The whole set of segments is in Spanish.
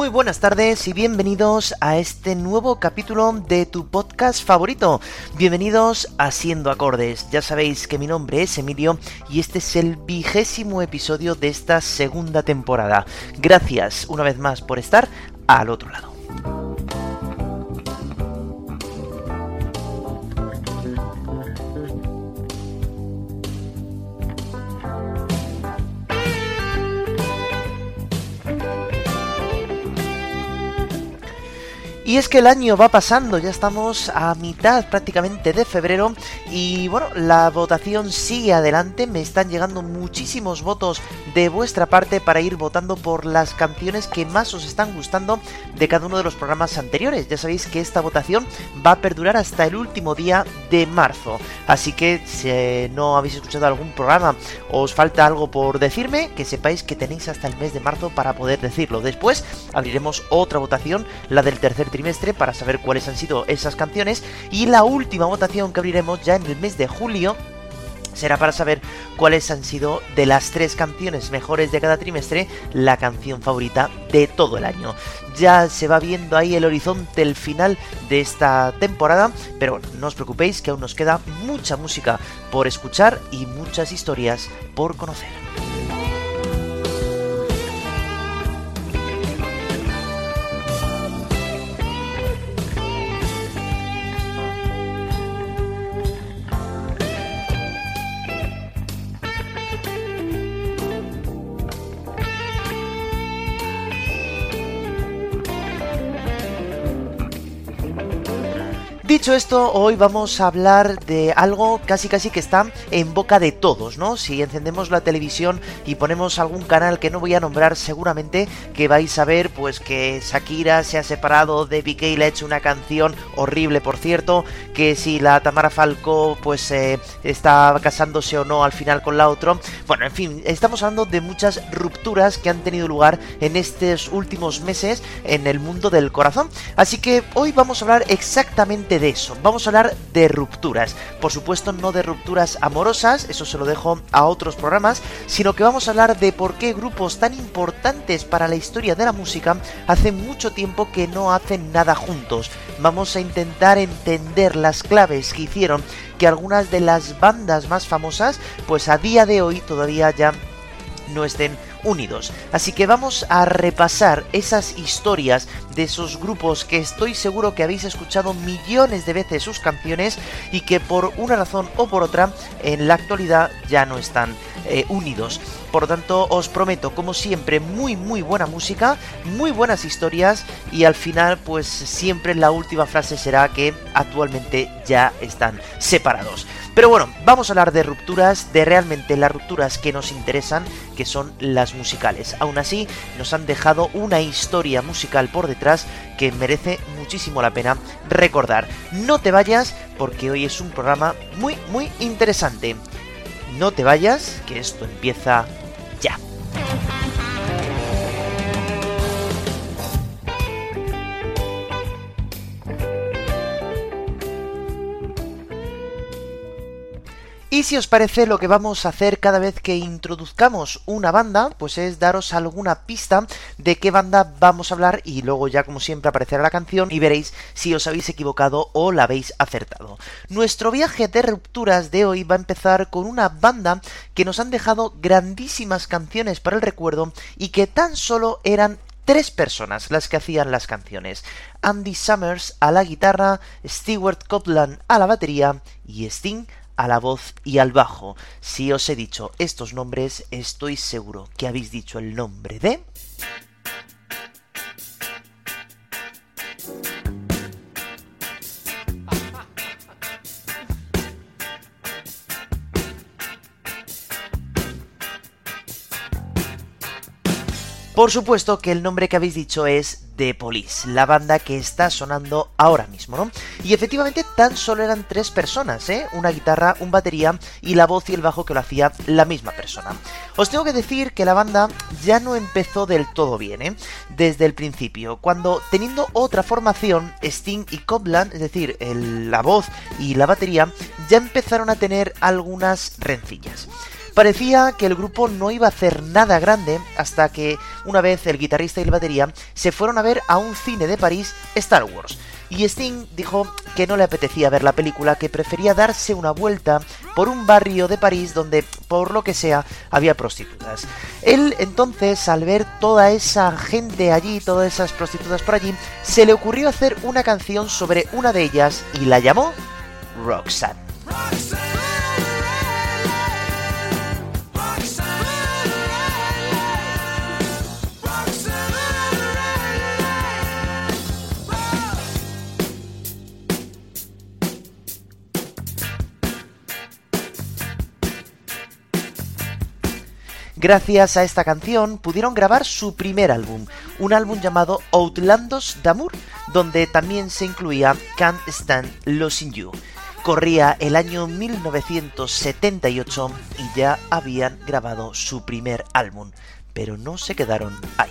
Muy buenas tardes y bienvenidos a este nuevo capítulo de tu podcast favorito. Bienvenidos a Siendo Acordes. Ya sabéis que mi nombre es Emilio y este es el vigésimo episodio de esta segunda temporada. Gracias una vez más por estar al otro lado. Y es que el año va pasando, ya estamos a mitad prácticamente de febrero y bueno, la votación sigue adelante, me están llegando muchísimos votos de vuestra parte para ir votando por las canciones que más os están gustando de cada uno de los programas anteriores. Ya sabéis que esta votación va a perdurar hasta el último día de marzo, así que si no habéis escuchado algún programa os falta algo por decirme, que sepáis que tenéis hasta el mes de marzo para poder decirlo. Después abriremos otra votación, la del tercer trimestre para saber cuáles han sido esas canciones y la última votación que abriremos ya en el mes de julio será para saber cuáles han sido de las tres canciones mejores de cada trimestre la canción favorita de todo el año. Ya se va viendo ahí el horizonte, el final de esta temporada, pero no os preocupéis que aún nos queda mucha música por escuchar y muchas historias por conocer. Esto, hoy vamos a hablar de algo casi casi que está en boca de todos, ¿no? Si encendemos la televisión y ponemos algún canal que no voy a nombrar, seguramente que vais a ver pues que Shakira se ha separado de Piqué y le ha hecho una canción horrible, por cierto, que si la Tamara Falco pues eh, está casándose o no al final con la otra. Bueno, en fin, estamos hablando de muchas rupturas que han tenido lugar en estos últimos meses en el mundo del corazón. Así que hoy vamos a hablar exactamente de eso. Vamos a hablar de rupturas. Por supuesto, no de rupturas amorosas, eso se lo dejo a otros programas, sino que vamos a hablar de por qué grupos tan importantes para la historia de la música hace mucho tiempo que no hacen nada juntos. Vamos a intentar entender las claves que hicieron que algunas de las bandas más famosas, pues a día de hoy todavía ya no estén unidos. Así que vamos a repasar esas historias de esos grupos que estoy seguro que habéis escuchado millones de veces sus canciones y que por una razón o por otra en la actualidad ya no están eh, unidos. Por tanto, os prometo, como siempre, muy muy buena música, muy buenas historias y al final, pues siempre la última frase será que actualmente ya están separados. Pero bueno, vamos a hablar de rupturas, de realmente las rupturas que nos interesan, que son las musicales. Aún así, nos han dejado una historia musical por detrás que merece muchísimo la pena recordar. No te vayas porque hoy es un programa muy, muy interesante. No te vayas, que esto empieza ya. Y si os parece, lo que vamos a hacer cada vez que introduzcamos una banda, pues es daros alguna pista de qué banda vamos a hablar y luego ya como siempre aparecerá la canción y veréis si os habéis equivocado o la habéis acertado. Nuestro viaje de rupturas de hoy va a empezar con una banda que nos han dejado grandísimas canciones para el recuerdo y que tan solo eran tres personas las que hacían las canciones. Andy Summers a la guitarra, Stewart Copeland a la batería y Sting a la voz y al bajo. Si os he dicho estos nombres, estoy seguro que habéis dicho el nombre de... Por supuesto que el nombre que habéis dicho es The Police, la banda que está sonando ahora mismo, ¿no? Y efectivamente tan solo eran tres personas, ¿eh? Una guitarra, un batería y la voz y el bajo que lo hacía la misma persona. Os tengo que decir que la banda ya no empezó del todo bien, ¿eh? Desde el principio, cuando teniendo otra formación, Sting y Copland, es decir, la voz y la batería, ya empezaron a tener algunas rencillas. Parecía que el grupo no iba a hacer nada grande hasta que una vez el guitarrista y el batería se fueron a ver a un cine de París Star Wars. Y Sting dijo que no le apetecía ver la película, que prefería darse una vuelta por un barrio de París donde, por lo que sea, había prostitutas. Él entonces, al ver toda esa gente allí, todas esas prostitutas por allí, se le ocurrió hacer una canción sobre una de ellas y la llamó Roxanne. Gracias a esta canción pudieron grabar su primer álbum, un álbum llamado Outlandos d'Amour, donde también se incluía Can't Stand Losing You. Corría el año 1978 y ya habían grabado su primer álbum, pero no se quedaron ahí.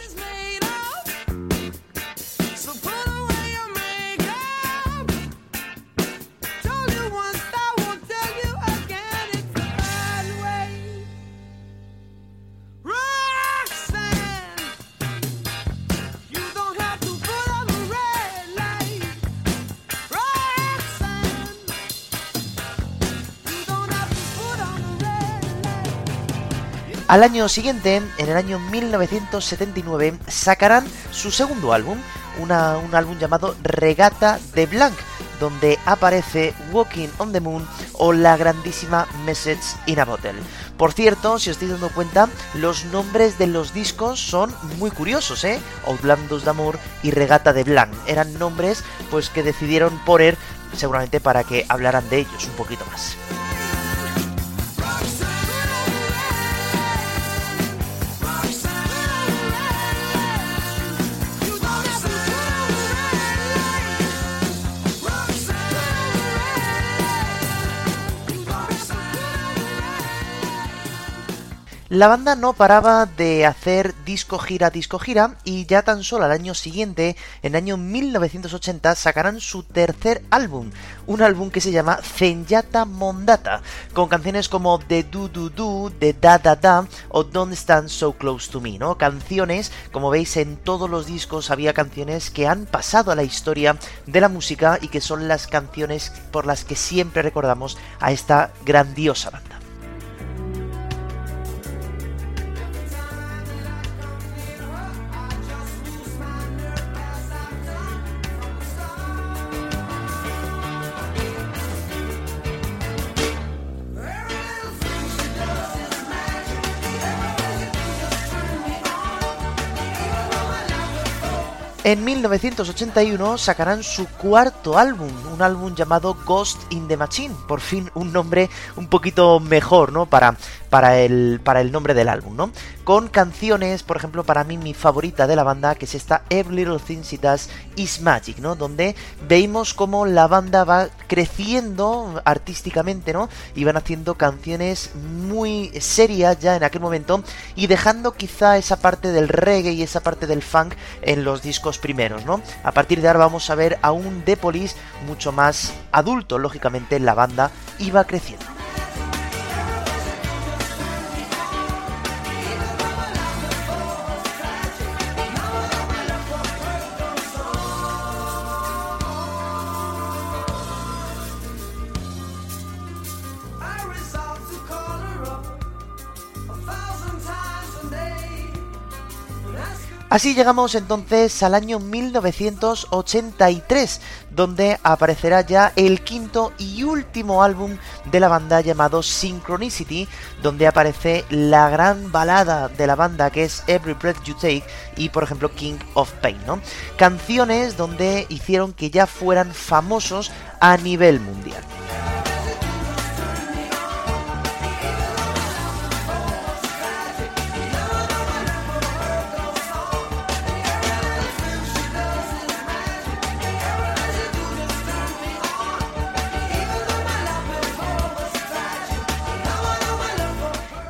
Al año siguiente, en el año 1979, sacarán su segundo álbum, un álbum llamado Regata de Blanc, donde aparece Walking on the Moon o la grandísima Message in a Bottle. Por cierto, si os estáis dando cuenta, los nombres de los discos son muy curiosos, ¿eh? Outlandos de Amor y Regata de Blanc. Eran nombres pues que decidieron poner seguramente para que hablaran de ellos un poquito más. La banda no paraba de hacer disco gira, disco gira, y ya tan solo al año siguiente, en el año 1980, sacarán su tercer álbum, un álbum que se llama Zenyata Mondata, con canciones como The Do Do Do, The Da Da Da o Don't Stand So Close to Me, ¿no? Canciones, como veis en todos los discos había canciones que han pasado a la historia de la música y que son las canciones por las que siempre recordamos a esta grandiosa banda. En 1981 sacarán su cuarto álbum, un álbum llamado Ghost in the Machine, por fin un nombre un poquito mejor, ¿no? Para, para, el, para el nombre del álbum, ¿no? Con canciones, por ejemplo, para mí mi favorita de la banda, que es esta Every Little Thing She Does Is Magic, ¿no? Donde veis cómo la banda va creciendo artísticamente, ¿no? Y van haciendo canciones muy serias ya en aquel momento y dejando quizá esa parte del reggae y esa parte del funk en los discos primeros, ¿no? A partir de ahora vamos a ver a un The Police mucho más adulto, lógicamente la banda iba creciendo. Así llegamos entonces al año 1983, donde aparecerá ya el quinto y último álbum de la banda llamado Synchronicity, donde aparece la gran balada de la banda que es Every Breath You Take y por ejemplo King of Pain, ¿no? Canciones donde hicieron que ya fueran famosos a nivel mundial.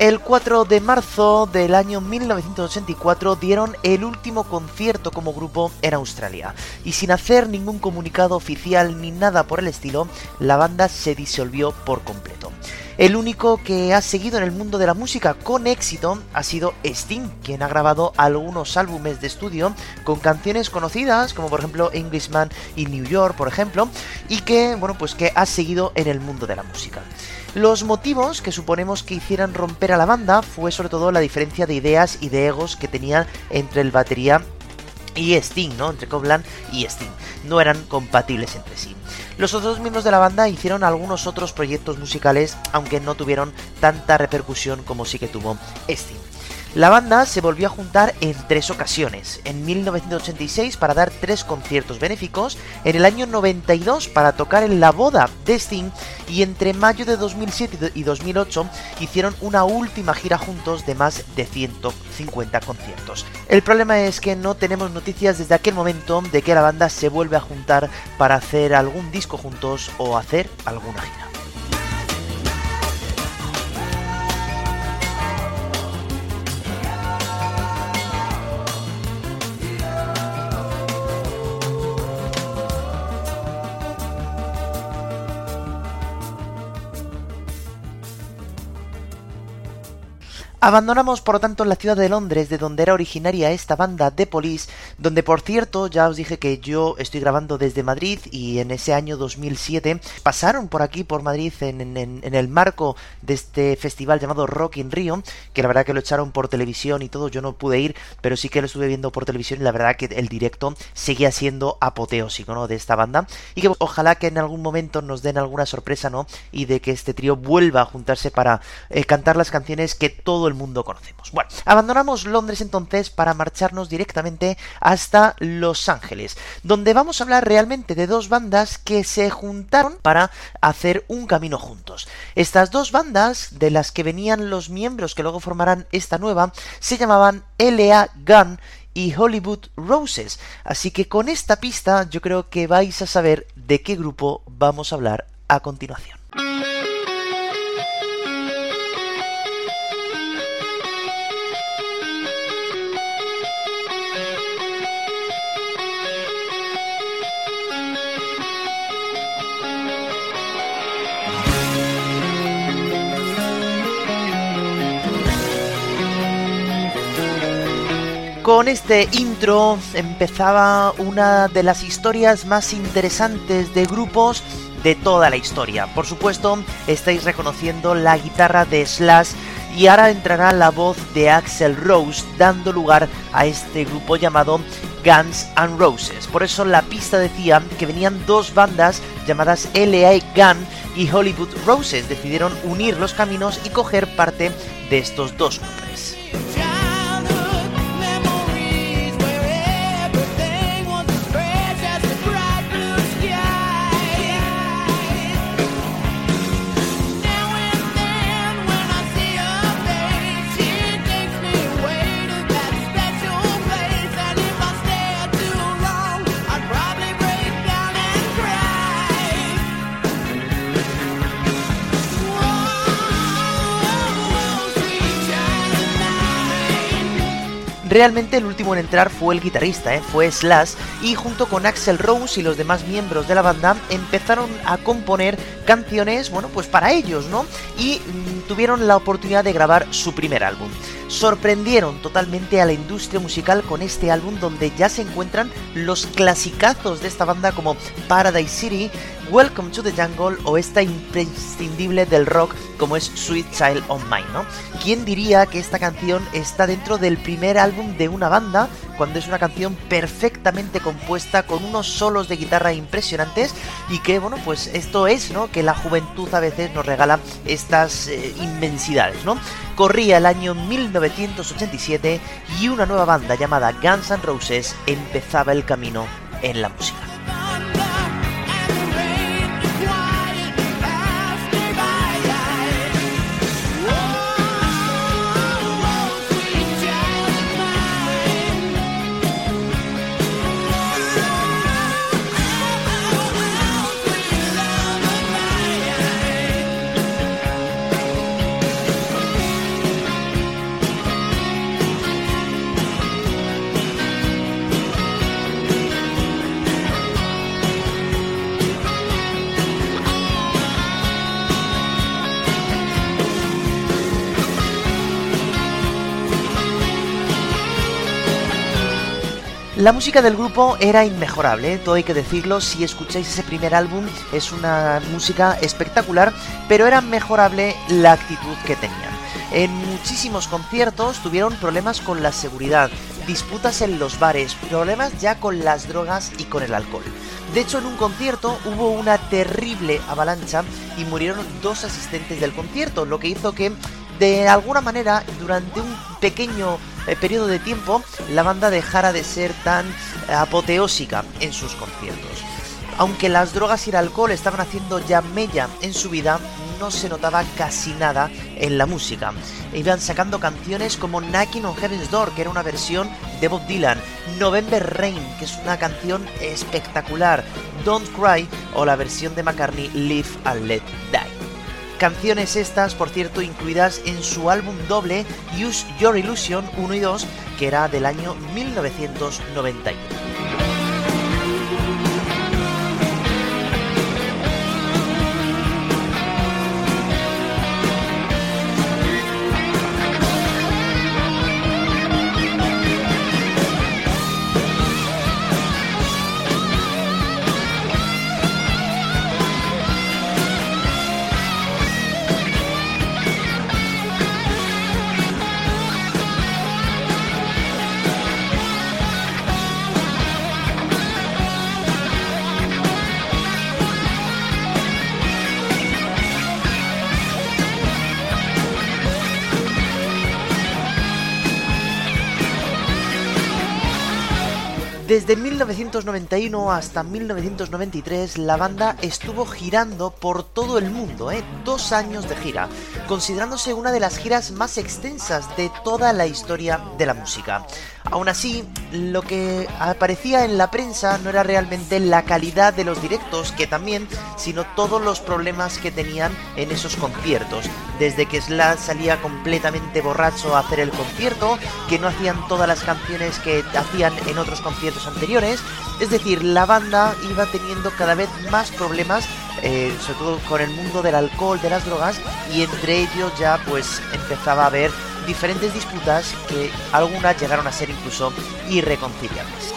El 4 de marzo del año 1984 dieron el último concierto como grupo en Australia y sin hacer ningún comunicado oficial ni nada por el estilo, la banda se disolvió por completo. El único que ha seguido en el mundo de la música con éxito ha sido Sting, quien ha grabado algunos álbumes de estudio con canciones conocidas, como por ejemplo Englishman y New York, por ejemplo, y que, bueno, pues que ha seguido en el mundo de la música. Los motivos que suponemos que hicieran romper a la banda fue sobre todo la diferencia de ideas y de egos que tenían entre el batería y Sting, ¿no? Entre Coblan y Sting. No eran compatibles entre sí. Los otros miembros de la banda hicieron algunos otros proyectos musicales, aunque no tuvieron tanta repercusión como sí que tuvo Sting. La banda se volvió a juntar en tres ocasiones, en 1986 para dar tres conciertos benéficos, en el año 92 para tocar en la boda de Sting y entre mayo de 2007 y 2008 hicieron una última gira juntos de más de 150 conciertos. El problema es que no tenemos noticias desde aquel momento de que la banda se vuelve a juntar para hacer algún disco juntos o hacer alguna gira. Abandonamos por lo tanto la ciudad de Londres, de donde era originaria esta banda de Police, donde por cierto ya os dije que yo estoy grabando desde Madrid y en ese año 2007 pasaron por aquí, por Madrid, en, el marco de este festival llamado Rock in Rio, que la verdad que lo echaron por televisión y todo, yo no pude ir, pero sí que lo estuve viendo por televisión y la verdad que el directo seguía siendo apoteósico, ¿no? De esta banda y que ojalá que en algún momento nos den alguna sorpresa, ¿no? Y de que este trío vuelva a juntarse para eh, cantar las canciones que todo el mundo conocemos. Bueno, abandonamos Londres entonces para marcharnos directamente hasta Los Ángeles, donde vamos a hablar realmente de dos bandas que se juntaron para hacer un camino juntos. Estas dos bandas, de las que venían los miembros que luego formarán esta nueva, se llamaban L.A. Gunn y Hollywood Roses. Así que con esta pista yo creo que vais a saber de qué grupo vamos a hablar a continuación. Con este intro empezaba una de las historias más interesantes de grupos de toda la historia. Por supuesto, estáis reconociendo la guitarra de Slash y ahora entrará la voz de Axel Rose dando lugar a este grupo llamado Guns N' Roses. Por eso la pista decía que venían dos bandas llamadas LA Gun y Hollywood Roses. Decidieron unir los caminos y coger parte de estos dos nombres. Realmente el último en entrar fue el guitarrista, ¿eh? fue Slash, y junto con Axel Rose y los demás miembros de la banda empezaron a componer canciones, bueno, pues para ellos, ¿no? Y mm, tuvieron la oportunidad de grabar su primer álbum. Sorprendieron totalmente a la industria musical con este álbum donde ya se encuentran los clasicazos de esta banda como Paradise City, Welcome to the Jungle o esta imprescindible del rock como es Sweet Child of Mine, ¿no? ¿Quién diría que esta canción está dentro del primer álbum de una banda cuando es una canción perfectamente compuesta con unos solos de guitarra impresionantes y que, bueno, pues esto es, ¿no? Que la juventud a veces nos regala estas eh, inmensidades, ¿no? Corría el año 1987 y una nueva banda llamada Guns N' Roses empezaba el camino en la música. La música del grupo era inmejorable, todo hay que decirlo, si escucháis ese primer álbum es una música espectacular, pero era mejorable la actitud que tenían. En muchísimos conciertos tuvieron problemas con la seguridad, disputas en los bares, problemas ya con las drogas y con el alcohol. De hecho, en un concierto hubo una terrible avalancha y murieron dos asistentes del concierto, lo que hizo que de alguna manera durante un pequeño eh, periodo de tiempo la banda dejara de ser tan eh, apoteósica en sus conciertos. Aunque las drogas y el alcohol estaban haciendo ya mella en su vida, no se notaba casi nada en la música. Iban sacando canciones como Knocking on Heaven's Door, que era una versión de Bob Dylan, November Rain, que es una canción espectacular, Don't Cry o la versión de McCartney Live and Let Die. Canciones estas, por cierto, incluidas en su álbum doble Use Your Illusion 1 y 2, que era del año 1991. Desde 1991 hasta 1993 la banda estuvo girando por todo el mundo, ¿eh? dos años de gira, considerándose una de las giras más extensas de toda la historia de la música. Aún así, lo que aparecía en la prensa no era realmente la calidad de los directos, que también, sino todos los problemas que tenían en esos conciertos. Desde que Slash salía completamente borracho a hacer el concierto, que no hacían todas las canciones que hacían en otros conciertos anteriores. Es decir, la banda iba teniendo cada vez más problemas, eh, sobre todo con el mundo del alcohol, de las drogas, y entre ellos ya pues empezaba a haber diferentes disputas que algunas llegaron a ser incluso irreconciliables.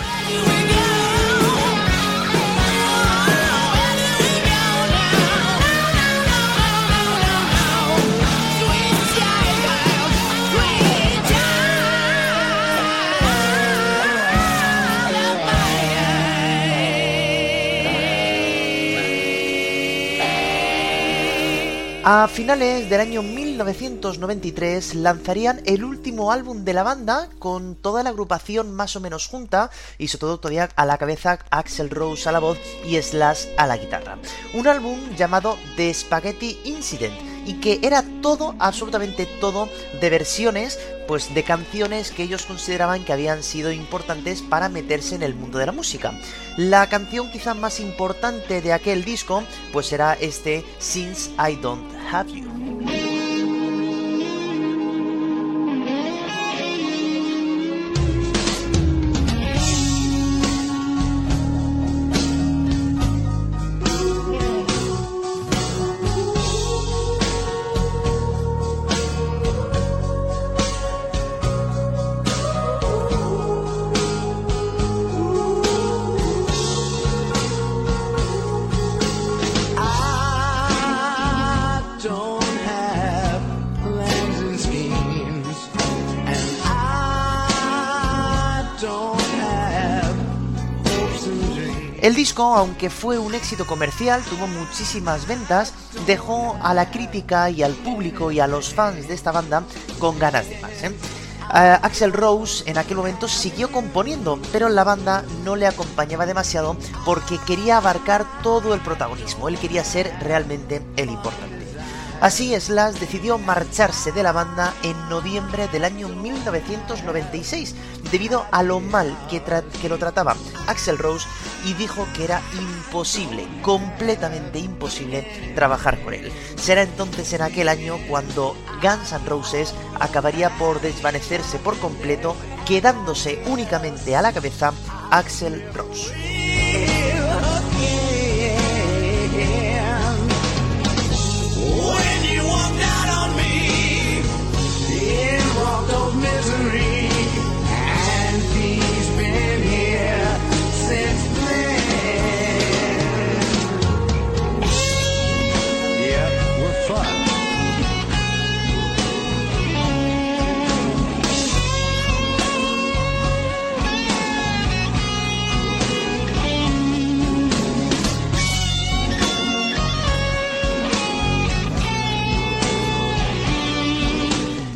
A finales del año 1993 lanzarían el último álbum de la banda con toda la agrupación más o menos junta y sobre todo todavía a la cabeza Axel Rose a la voz y Slash a la guitarra. Un álbum llamado The Spaghetti Incident y que era todo, absolutamente todo, de versiones, pues de canciones que ellos consideraban que habían sido importantes para meterse en el mundo de la música. La canción quizá más importante de aquel disco, pues era este Since I Don't Have You. El disco, aunque fue un éxito comercial, tuvo muchísimas ventas, dejó a la crítica y al público y a los fans de esta banda con ganas de más. ¿eh? Axel Rose en aquel momento siguió componiendo, pero la banda no le acompañaba demasiado porque quería abarcar todo el protagonismo, él quería ser realmente el importante. Así Slash decidió marcharse de la banda en noviembre del año 1996 debido a lo mal que, lo trataba Axel Rose y dijo que era imposible, completamente imposible trabajar con él. Será entonces en aquel año cuando Guns N' Roses acabaría por desvanecerse por completo, quedándose únicamente a la cabeza Axel Rose.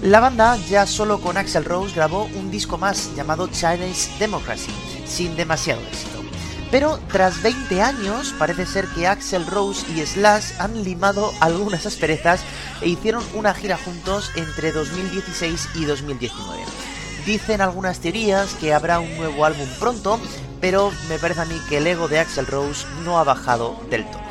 La banda, ya solo con Axel Rose, grabó un disco más llamado Chinese Democracy, sin demasiado éxito. Pero tras 20 años, parece ser que Axel Rose y Slash han limado algunas asperezas e hicieron una gira juntos entre 2016 y 2019. Dicen algunas teorías que habrá un nuevo álbum pronto, pero me parece a mí que el ego de Axel Rose no ha bajado del todo.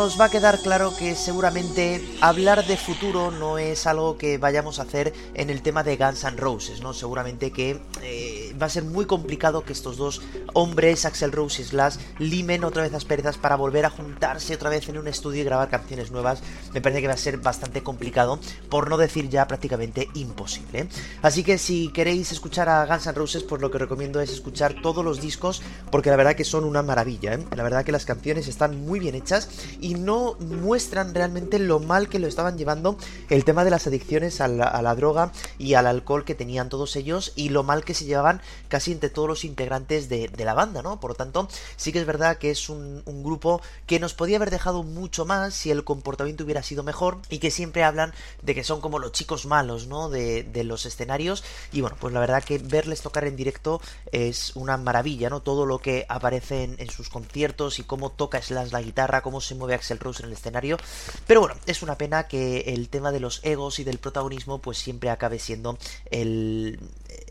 Nos va a quedar claro que seguramente hablar de futuro no es algo que vayamos a hacer en el tema de Guns N' Roses, ¿no? Seguramente que eh, va a ser muy complicado que estos dos hombres, Axel Rose y Slash, limen otra vez asperezas para volver a juntarse otra vez en un estudio y grabar canciones nuevas. Me parece que va a ser bastante complicado, por no decir ya prácticamente imposible. Así que si queréis escuchar a Guns N' Roses, pues lo que recomiendo es escuchar todos los discos, porque la verdad que son una maravilla, ¿eh? La verdad que las canciones están muy bien hechas y no muestran realmente lo mal que lo estaban llevando el tema de las adicciones a la, droga y al alcohol que tenían todos ellos y lo mal que se llevaban casi entre todos los integrantes de, la banda, ¿no? Por lo tanto, sí que es verdad que es un, grupo que nos podía haber dejado mucho más si el comportamiento hubiera sido mejor y que siempre hablan de que son como los chicos malos, ¿no? De, los escenarios y bueno, pues la verdad que verles tocar en directo es una maravilla, ¿no? Todo lo que aparece en, en sus conciertos y cómo toca Slash la guitarra cómo se mueve Axel Rose en el escenario. Pero bueno, es una pena que el tema de los egos y del protagonismo pues siempre acabe siendo el,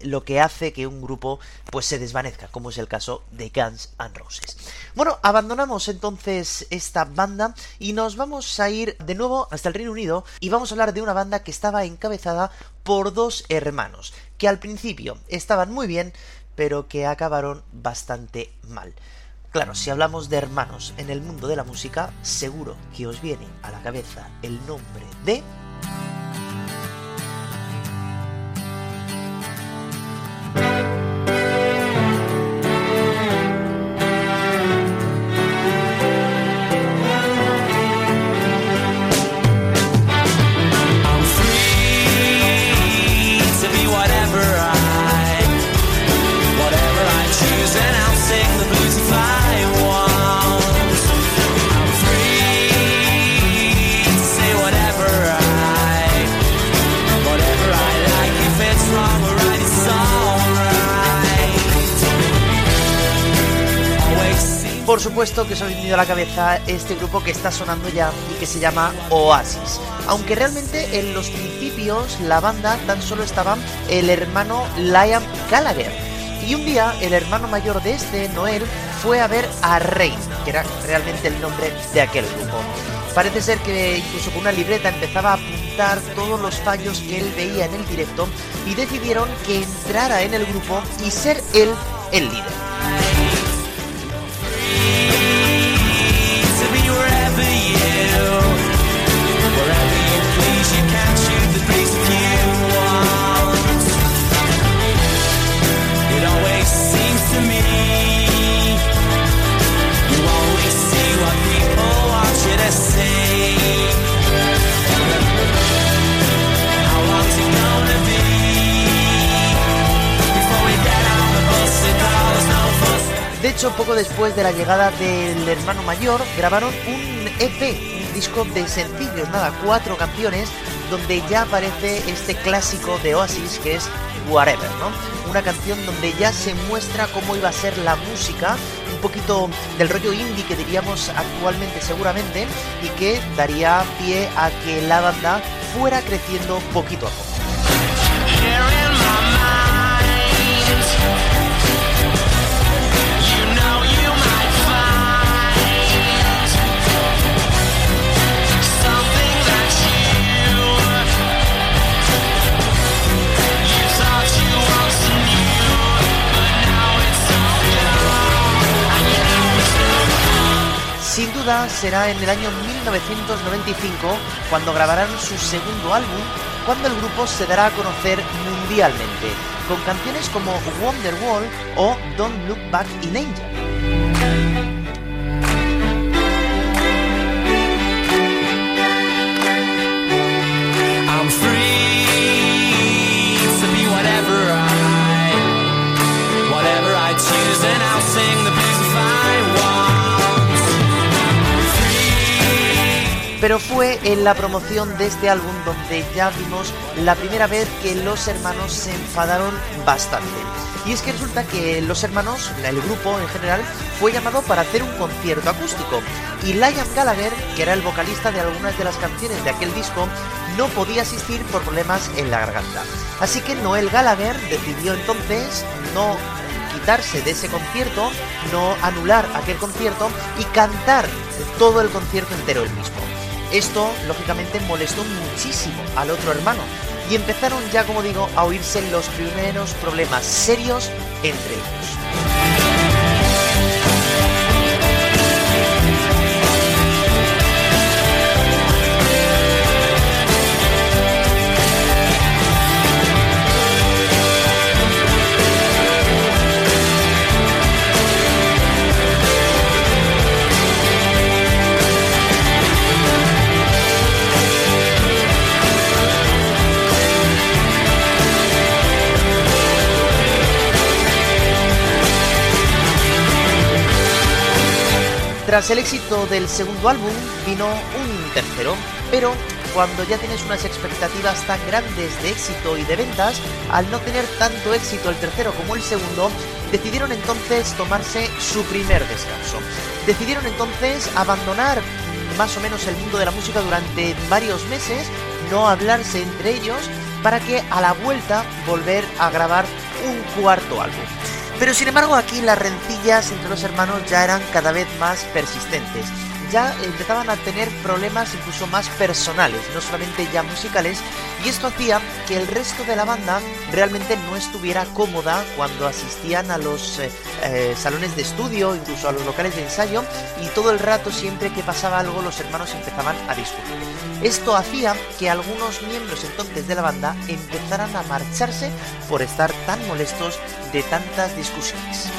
lo que hace que un grupo pues se desvanezca, como es el caso de Guns N' Roses. Bueno, abandonamos entonces esta banda y nos vamos a ir de nuevo hasta el Reino Unido y vamos a hablar de una banda que estaba encabezada por dos hermanos, que al principio estaban muy bien, pero que acabaron bastante mal. Claro, si hablamos de hermanos en el mundo de la música, seguro que os viene a la cabeza el nombre de... por supuesto que os ha venido a la cabeza este grupo que está sonando ya y que se llama Oasis. Aunque realmente en los principios la banda tan solo estaba el hermano Liam Gallagher. Y un día el hermano mayor de este, Noel, fue a ver a Rain, que era realmente el nombre de aquel grupo. Parece ser que incluso con una libreta empezaba a apuntar todos los fallos que él veía en el directo y decidieron que entrara en el grupo y ser él el líder. De hecho, poco después de la llegada del hermano mayor, grabaron un EP, un disco de sencillos, nada, cuatro canciones, donde ya aparece este clásico de Oasis que es Whatever, ¿no? Una canción donde ya se muestra cómo iba a ser la música, un poquito del rollo indie que diríamos actualmente seguramente, y que daría pie a que la banda fuera creciendo poquito a poco. Será en el año 1995 cuando grabarán su segundo álbum, cuando el grupo se dará a conocer mundialmente, con canciones como Wonderwall o Don't Look Back in Angel. Pero fue en la promoción de este álbum donde ya vimos la primera vez que los hermanos se enfadaron bastante. Y es que resulta que los hermanos, el grupo en general, fue llamado para hacer un concierto acústico. Y Liam Gallagher, que era el vocalista de algunas de las canciones de aquel disco, no podía asistir por problemas en la garganta. Así que Noel Gallagher decidió entonces no quitarse de ese concierto, no anular aquel concierto y cantar todo el concierto entero él mismo. Esto, lógicamente, molestó muchísimo al otro hermano y empezaron ya, como digo, a oírse los primeros problemas serios entre ellos. Tras el éxito del segundo álbum vino un tercero, pero cuando ya tienes unas expectativas tan grandes de éxito y de ventas, al no tener tanto éxito el tercero como el segundo, decidieron entonces tomarse su primer descanso. Decidieron entonces abandonar más o menos el mundo de la música durante varios meses, no hablarse entre ellos, para que a la vuelta volver a grabar un cuarto álbum. Pero sin embargo aquí las rencillas entre los hermanos ya eran cada vez más persistentes. Ya empezaban a tener problemas incluso más personales, no solamente ya musicales, y esto hacía que el resto de la banda realmente no estuviera cómoda cuando asistían a los eh, eh, salones de estudio, incluso a los locales de ensayo, y todo el rato siempre que pasaba algo los hermanos empezaban a discutir. Esto hacía que algunos miembros entonces de la banda empezaran a marcharse por estar tan molestos de tantas discusiones.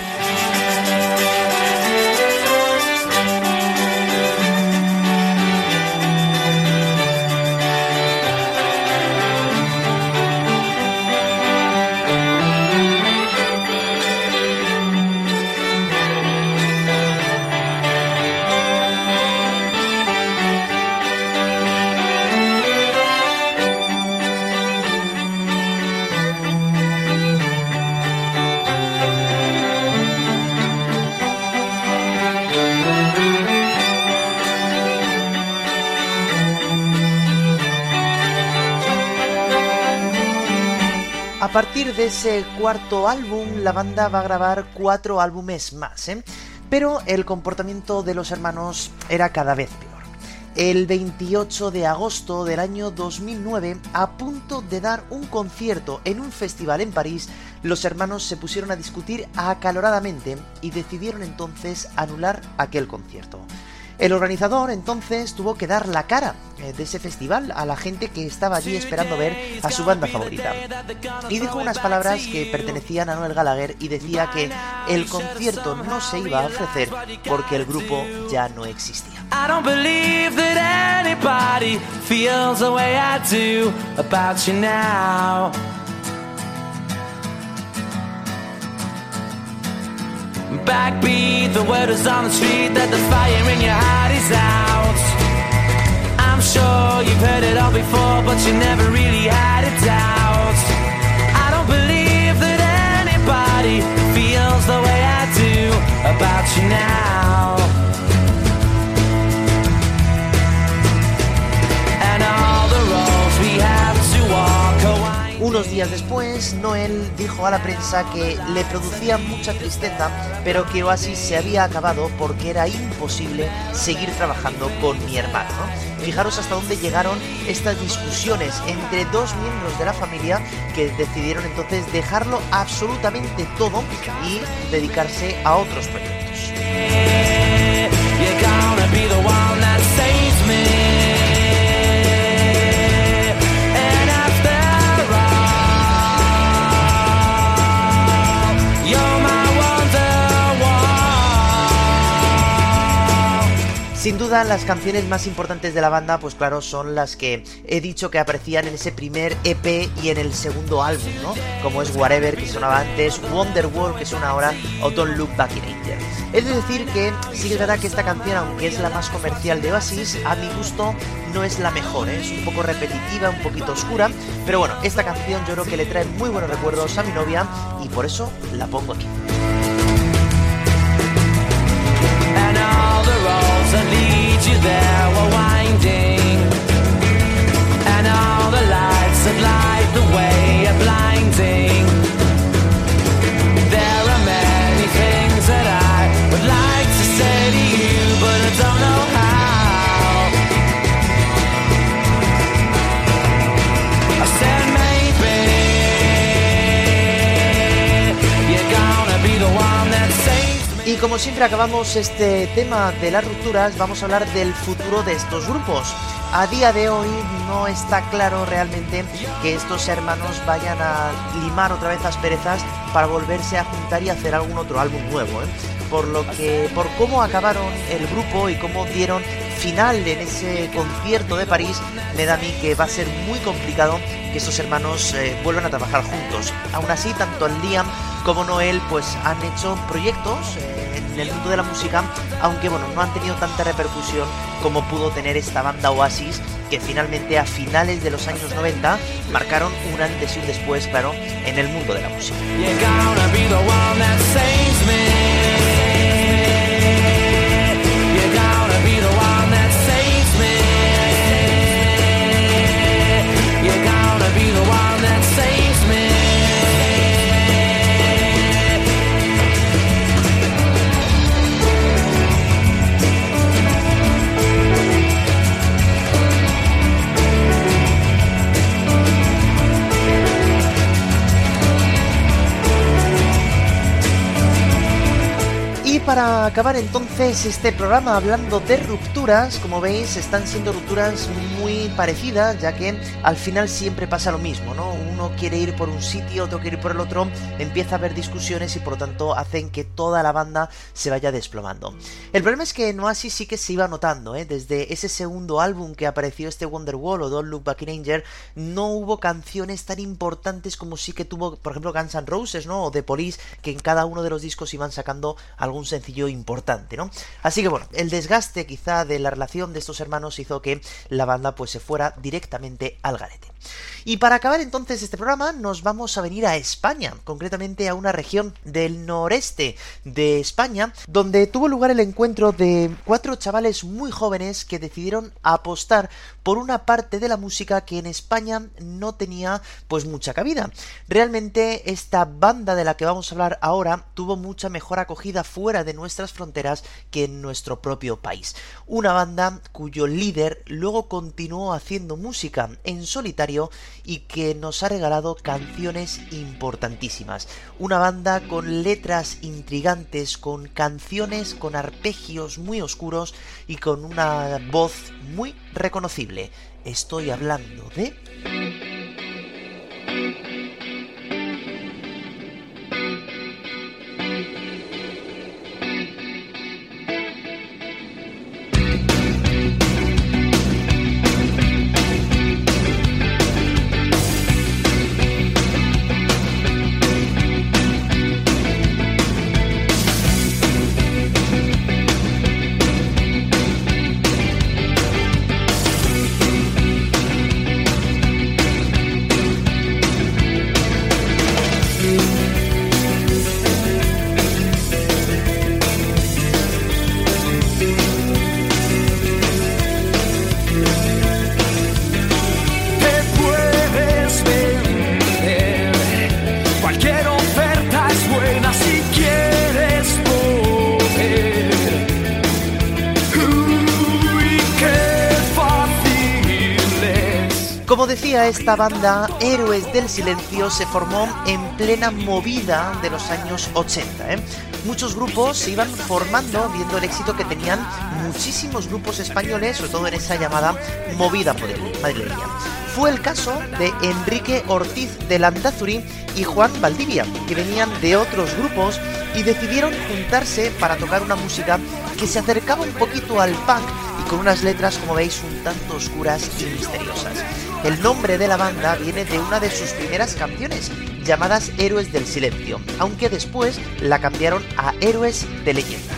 Partir de ese cuarto álbum, la banda va a grabar cuatro álbumes más, ¿eh? pero el comportamiento de los hermanos era cada vez peor. El 28 de agosto del año 2009, a punto de dar un concierto en un festival en París, los hermanos se pusieron a discutir acaloradamente y decidieron entonces anular aquel concierto. El organizador entonces tuvo que dar la cara eh, de ese festival a la gente que estaba allí esperando ver a su banda favorita. Y dijo unas palabras que pertenecían a Noel Gallagher y decía que el concierto no se iba a ofrecer porque el grupo ya no existía. You've heard it all before, but you never really had a doubt. Días después, Noel dijo a la prensa que le producía mucha tristeza, pero que Oasis se había acabado porque era imposible seguir trabajando con mi hermano. Fijaros hasta dónde llegaron estas discusiones entre dos miembros de la familia que decidieron entonces dejarlo absolutamente todo y dedicarse a otros proyectos. Sin duda, las canciones más importantes de la banda, pues claro, son las que he dicho que aparecían en ese primer EP y en el segundo álbum, ¿no? Como es Whatever, que sonaba antes, Wonderworld, que suena ahora, o Don't Look Back in Anger. Es decir que sí es verdad que esta canción, aunque es la más comercial de Oasis, a mi gusto no es la mejor, ¿eh? es un poco repetitiva, un poquito oscura, pero bueno, esta canción yo creo que le trae muy buenos recuerdos a mi novia y por eso la pongo aquí. That lead you there were winding, and all the lights that light the way como siempre acabamos este tema de las rupturas, vamos a hablar del futuro de estos grupos. A día de hoy no está claro realmente que estos hermanos vayan a limar otra vez las perezas para volverse a juntar y hacer algún otro álbum nuevo. ¿eh? Por lo que, por cómo acabaron el grupo y cómo dieron final en ese concierto de París, me da a mí que va a ser muy complicado que estos hermanos eh, vuelvan a trabajar juntos. Aún así, tanto Liam como Noel pues han hecho proyectos eh, en el mundo de la música, aunque bueno, no han tenido tanta repercusión como pudo tener esta banda Oasis, que finalmente a finales de los años 90 marcaron un antes y un después, claro, en el mundo de la música. Para acabar entonces este programa hablando de rupturas, como veis están siendo rupturas muy parecidas, ya que al final siempre pasa lo mismo, ¿no? Uno quiere ir por un sitio, otro quiere ir por el otro, empieza a haber discusiones y por lo tanto hacen que toda la banda se vaya desplomando. El problema es que en Oasis sí que se iba notando, ¿eh? Desde ese segundo álbum que apareció este Wonderwall o Don't Look Back in Anger, no hubo canciones tan importantes como sí que tuvo, por ejemplo, Guns N' Roses, ¿no? O The Police, que en cada uno de los discos iban sacando algún sencillo importante, ¿no? Así que bueno, el desgaste quizá de la relación de estos hermanos hizo que la banda pues se fuera directamente al garete. Y para acabar entonces este programa nos vamos a venir a España, concretamente a una región del noreste de España, donde tuvo lugar el encuentro de cuatro chavales muy jóvenes que decidieron apostar por una parte de la música que en España no tenía pues mucha cabida. Realmente esta banda de la que vamos a hablar ahora tuvo mucha mejor acogida fuera de nuestras fronteras que en nuestro propio país. Una banda cuyo líder luego continuó haciendo música en solitario y que nos ha regalado canciones importantísimas. Una banda con letras intrigantes, con canciones con arpegios muy oscuros y con una voz muy Estoy hablando de... esta banda, Héroes del Silencio, se formó en plena movida de los años 80. ¿eh? Muchos grupos se iban formando viendo el éxito que tenían muchísimos grupos españoles, sobre todo en esa llamada movida madrileña. Fue el caso de Enrique Ortiz de Landazuri y Juan Valdivia, que venían de otros grupos y decidieron juntarse para tocar una música que se acercaba un poquito al punk y con unas letras, como veis, un tanto oscuras y misteriosas. El nombre de la banda viene de una de sus primeras canciones, llamadas Héroes del Silencio, aunque después la cambiaron a Héroes de Leyenda.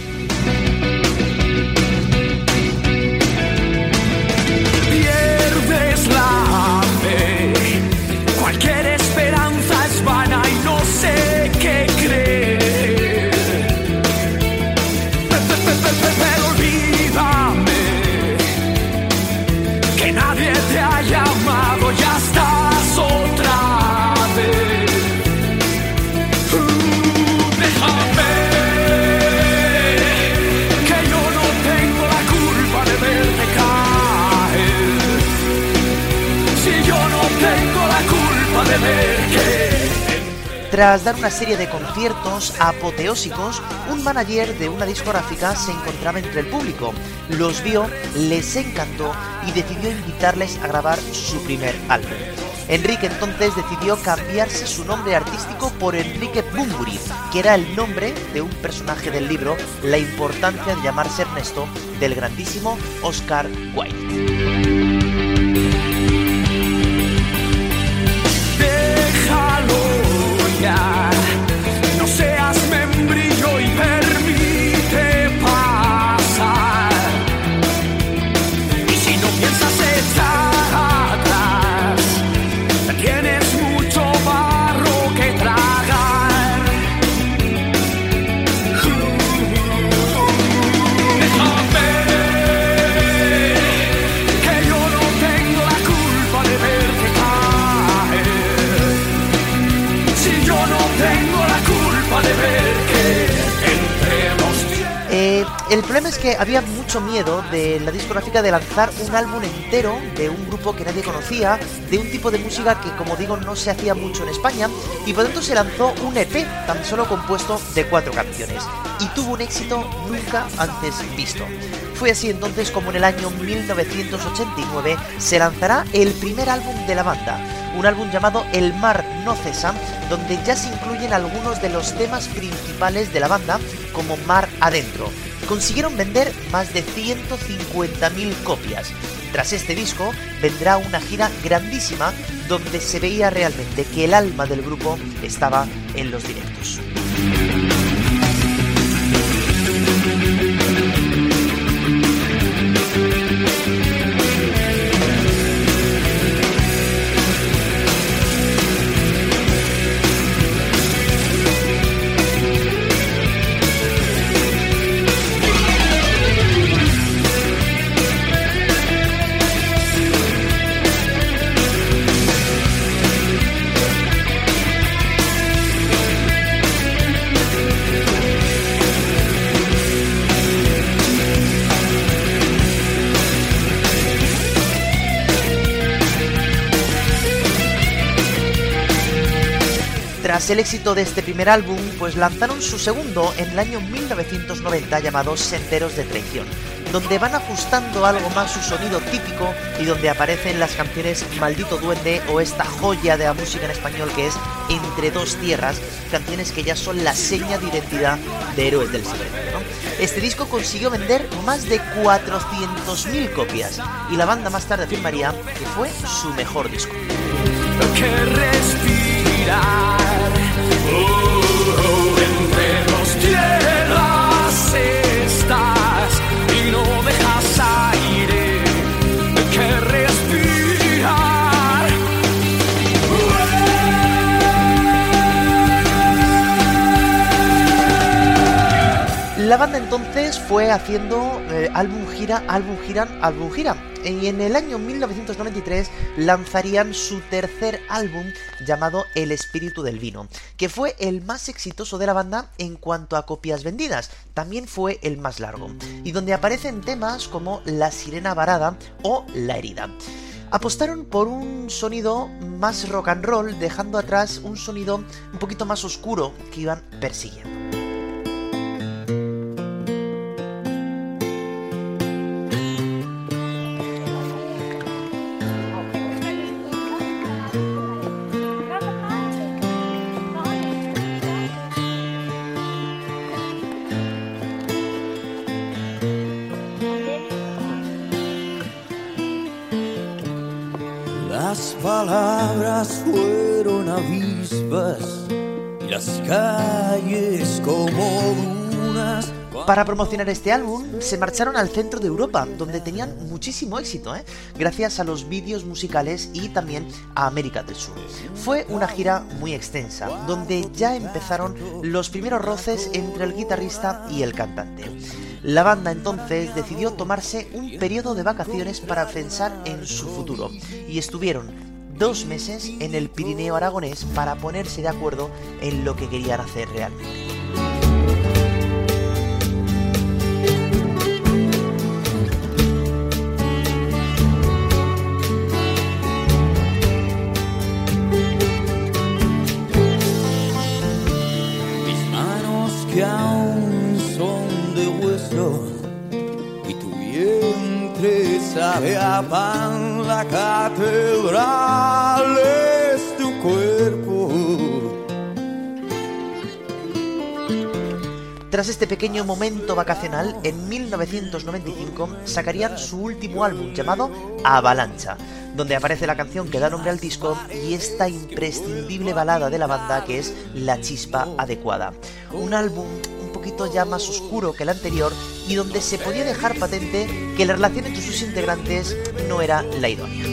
Tras dar una serie de conciertos apoteósicos, un manager de una discográfica se encontraba entre el público. Los vio, les encantó y decidió invitarles a grabar su primer álbum. Enrique entonces decidió cambiarse su nombre artístico por Enrique Bumburi, que era el nombre de un personaje del libro La importancia de llamarse Ernesto del grandísimo Oscar Wilde. El que había mucho miedo de la discográfica de lanzar un álbum entero de un grupo que nadie conocía, de un tipo de música que, como digo, no se hacía mucho en España, y por tanto se lanzó un EP tan solo compuesto de cuatro canciones, y tuvo un éxito nunca antes visto. Fue así entonces como en el año 1989 se lanzará el primer álbum de la banda, un álbum llamado El mar no cesa, donde ya se incluyen algunos de los temas principales de la banda, como Mar Adentro, consiguieron vender más de 150.000 copias. Tras este disco vendrá una gira grandísima donde se veía realmente que el alma del grupo estaba en los directos. Tras el éxito de este primer álbum, pues lanzaron su segundo en el año 1990 llamado Senderos de Traición, donde van ajustando algo más su sonido típico y donde aparecen las canciones Maldito Duende o esta joya de la música en español que es Entre dos tierras, canciones que ya son la seña de identidad de Héroes del Silencio. Este disco consiguió vender más de 400.000 copias y la banda más tarde afirmaría que fue su mejor disco. Entonces fue haciendo eh, álbum gira, álbum gira, álbum gira. Y en el año 1993 lanzarían su tercer álbum llamado El Espíritu del Vino, que fue el más exitoso de la banda en cuanto a copias vendidas. También fue el más largo, y donde aparecen temas como La Sirena Varada o La Herida apostaron por un sonido más rock and roll, dejando atrás un sonido un poquito más oscuro que iban persiguiendo. Y las calles como. Para promocionar este álbum se marcharon al centro de Europa, donde tenían muchísimo éxito, ¿eh? gracias a los vídeos musicales y también a América del Sur. Fue una gira muy extensa, donde ya empezaron los primeros roces entre el guitarrista y el cantante. La banda entonces decidió tomarse un periodo de vacaciones para pensar en su futuro y estuvieron dos meses en el Pirineo aragonés para ponerse de acuerdo en lo que querían hacer realmente. Mis manos que aún son de hueso y tu vientre sabe a pan. Catedral es tu cuerpo. Tras este pequeño momento vacacional, en 1995 sacarían su último álbum llamado Avalancha, donde aparece la canción que da nombre al disco y esta imprescindible balada de la banda que es La Chispa Adecuada. Un álbum poquito ya más oscuro que el anterior y donde se podía dejar patente que la relación entre sus integrantes no era la idónea.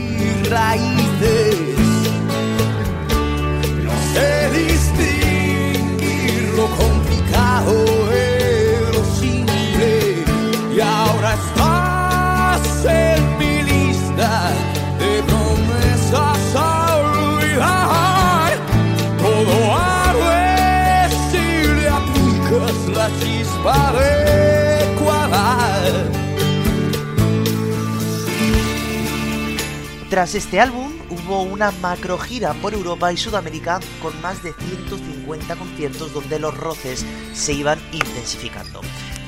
Tras este álbum hubo una macro gira por Europa y Sudamérica con más de 150 conciertos donde los roces se iban intensificando.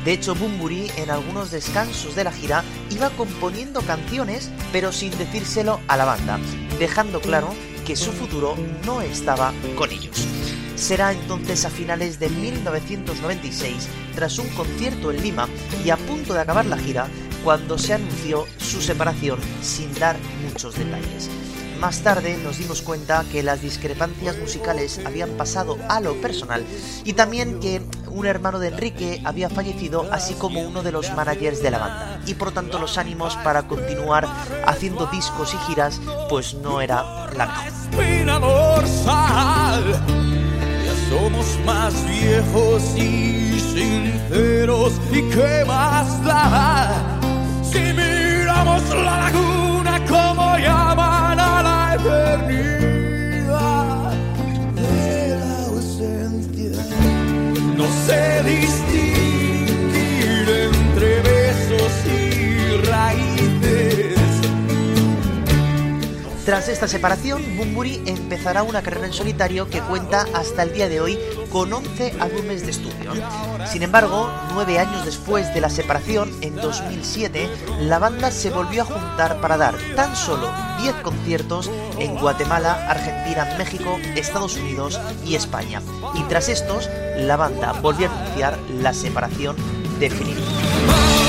De hecho, Bumburi en algunos descansos de la gira iba componiendo canciones pero sin decírselo a la banda, dejando claro que su futuro no estaba con ellos. Será entonces a finales de 1996, tras un concierto en Lima y a punto de acabar la gira, cuando se anunció su separación sin dar muchos detalles. Más tarde nos dimos cuenta que las discrepancias musicales habían pasado a lo personal y también que un hermano de Enrique había fallecido así como uno de los managers de la banda y por tanto los ánimos para continuar haciendo discos y giras pues no era la somos más viejos y sinceros. ¿Y qué más da? Si miramos la laguna como llaman a la eternidad de la ausencia. No sé distinguir entre Tras esta separación, Bumburi empezará una carrera en solitario que cuenta hasta el día de hoy con 11 álbumes de estudio. Sin embargo, nueve años después de la separación, en 2007, la banda se volvió a juntar para dar tan solo 10 conciertos en Guatemala, Argentina, México, Estados Unidos y España. Y tras estos, la banda volvió a anunciar la separación definitiva.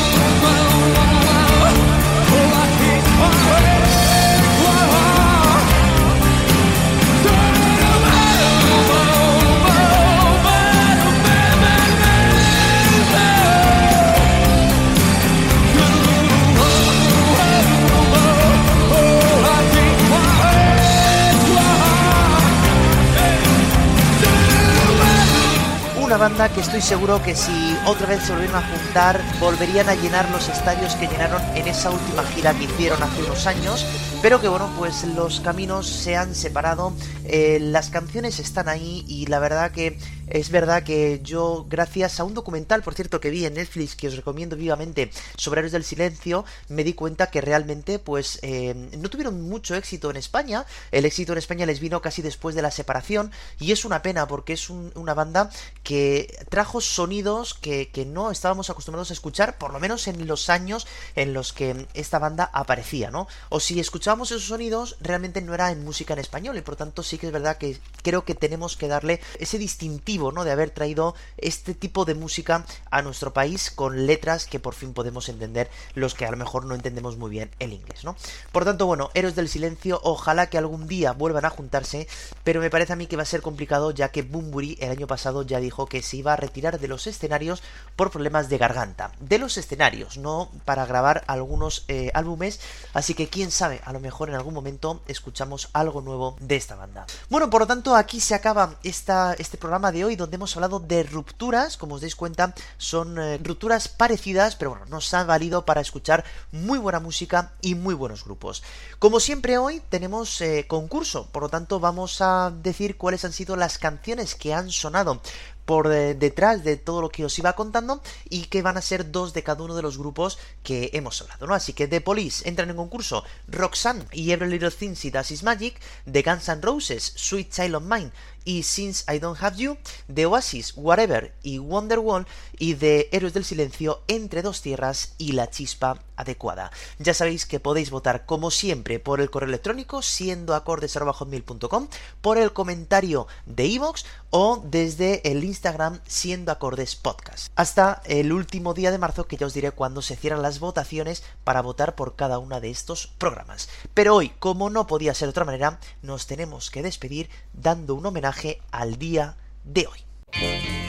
Banda que estoy seguro que si otra vez se volvieran a juntar, volverían a llenar los estadios que llenaron en esa última gira que hicieron hace unos años, pero que bueno, pues los caminos se han separado, eh, las canciones están ahí y la verdad que es verdad que yo, gracias a un documental, por cierto, que vi en Netflix, que os recomiendo vivamente, sobre Héroes del Silencio, me di cuenta que realmente, pues, eh, no tuvieron mucho éxito en España. El éxito en España les vino casi después de la separación, y es una pena porque es una banda que trajo sonidos que, que no estábamos acostumbrados a escuchar, por lo menos en los años en los que esta banda aparecía, ¿no? O si escuchábamos esos sonidos, realmente no era en música en español, y por tanto sí que es verdad que creo que tenemos que darle ese distintivo ¿no? De haber traído este tipo de música a nuestro país con letras que por fin podemos entender los que a lo mejor no entendemos muy bien el inglés, ¿no? Por tanto, bueno, Héroes del Silencio, ojalá que algún día vuelvan a juntarse, pero me parece a mí que va a ser complicado ya que Bumburi el año pasado ya dijo que se iba a retirar de los escenarios por problemas de garganta. De los escenarios, no para grabar algunos eh, álbumes, así que quién sabe, a lo mejor en algún momento escuchamos algo nuevo de esta banda. Bueno, por lo tanto, aquí se acaba esta, este programa de hoy donde hemos hablado de rupturas, como os dais cuenta, son eh, rupturas parecidas, pero bueno, nos ha valido para escuchar muy buena música y muy buenos grupos. Como siempre hoy tenemos eh, concurso, por lo tanto vamos a decir cuáles han sido las canciones que han sonado por eh, detrás de todo lo que os iba contando y que van a ser dos de cada uno de los grupos que hemos hablado, ¿no? Así que The Police entran en concurso Roxanne y Every Little Thing She Does Is Magic, The Guns N' Roses, Sweet Child of Mine y Since I Don't Have You, The Oasis, Whatever y Wonderwall y de Héroes del Silencio, Entre Dos Tierras y La Chispa Adecuada. Ya sabéis que podéis votar como siempre por el correo electrónico siendo acordes.com, por el comentario de iVoox o desde el Instagram siendo acordes podcast. Hasta el último día de marzo que ya os diré cuándo se cierran las votaciones para votar por cada una de estos programas. Pero hoy, como no podía ser de otra manera, nos tenemos que despedir dando un homenaje al día de hoy.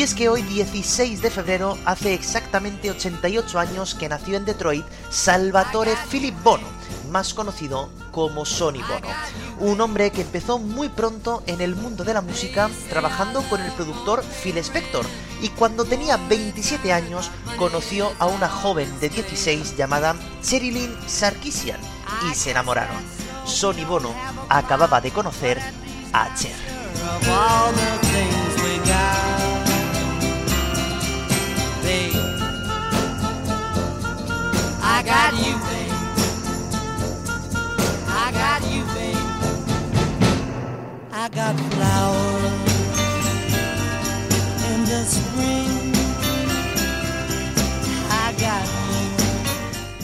Y es que hoy 16 de febrero hace exactamente 88 años que nació en Detroit Salvatore Philip Bono, más conocido como Sonny Bono. Un hombre que empezó muy pronto en el mundo de la música trabajando con el productor Phil Spector y cuando tenía 27 años conoció a una joven de 16 llamada Cherilyn Sarkisian y se enamoraron. Sonny Bono acababa de conocer a Cher.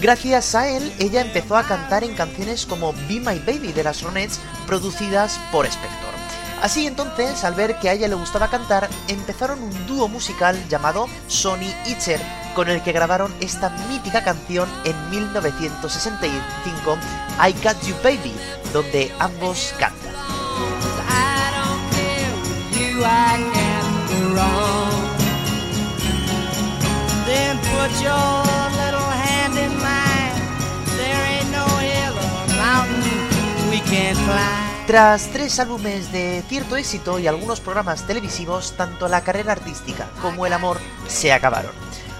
Gracias a él, ella empezó a cantar en canciones como Be My Baby de las Ronettes, producidas por Spector. Así entonces, al ver que a ella le gustaba cantar, empezaron un dúo musical llamado Sony Itcher, con el que grabaron esta mítica canción en 1965, I Got You Baby, donde ambos cantan. Tras tres álbumes de cierto éxito y algunos programas televisivos, tanto la carrera artística como el amor se acabaron.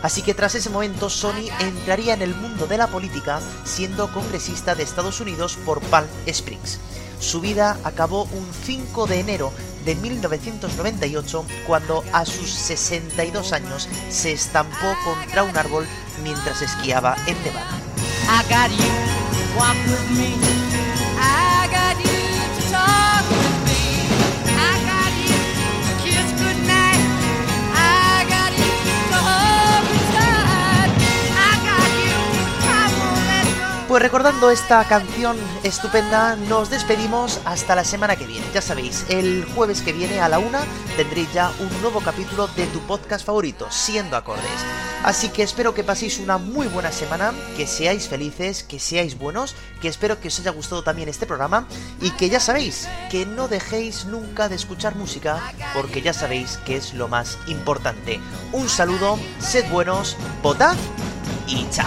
Así que tras ese momento Sony entraría en el mundo de la política siendo congresista de Estados Unidos por Palm Springs. Su vida acabó un 5 de enero de 1998 cuando a sus 62 años se estampó contra un árbol mientras esquiaba en Nevada. Pues recordando esta canción estupenda, nos despedimos hasta la semana que viene. Ya sabéis, el jueves que viene a la una tendréis ya un nuevo capítulo de tu podcast favorito, Siendo Acordes. Así que espero que paséis una muy buena semana, que seáis felices, que seáis buenos, que espero que os haya gustado también este programa y que ya sabéis, que no dejéis nunca de escuchar música, porque ya sabéis que es lo más importante. Un saludo, sed buenos, votad y chao.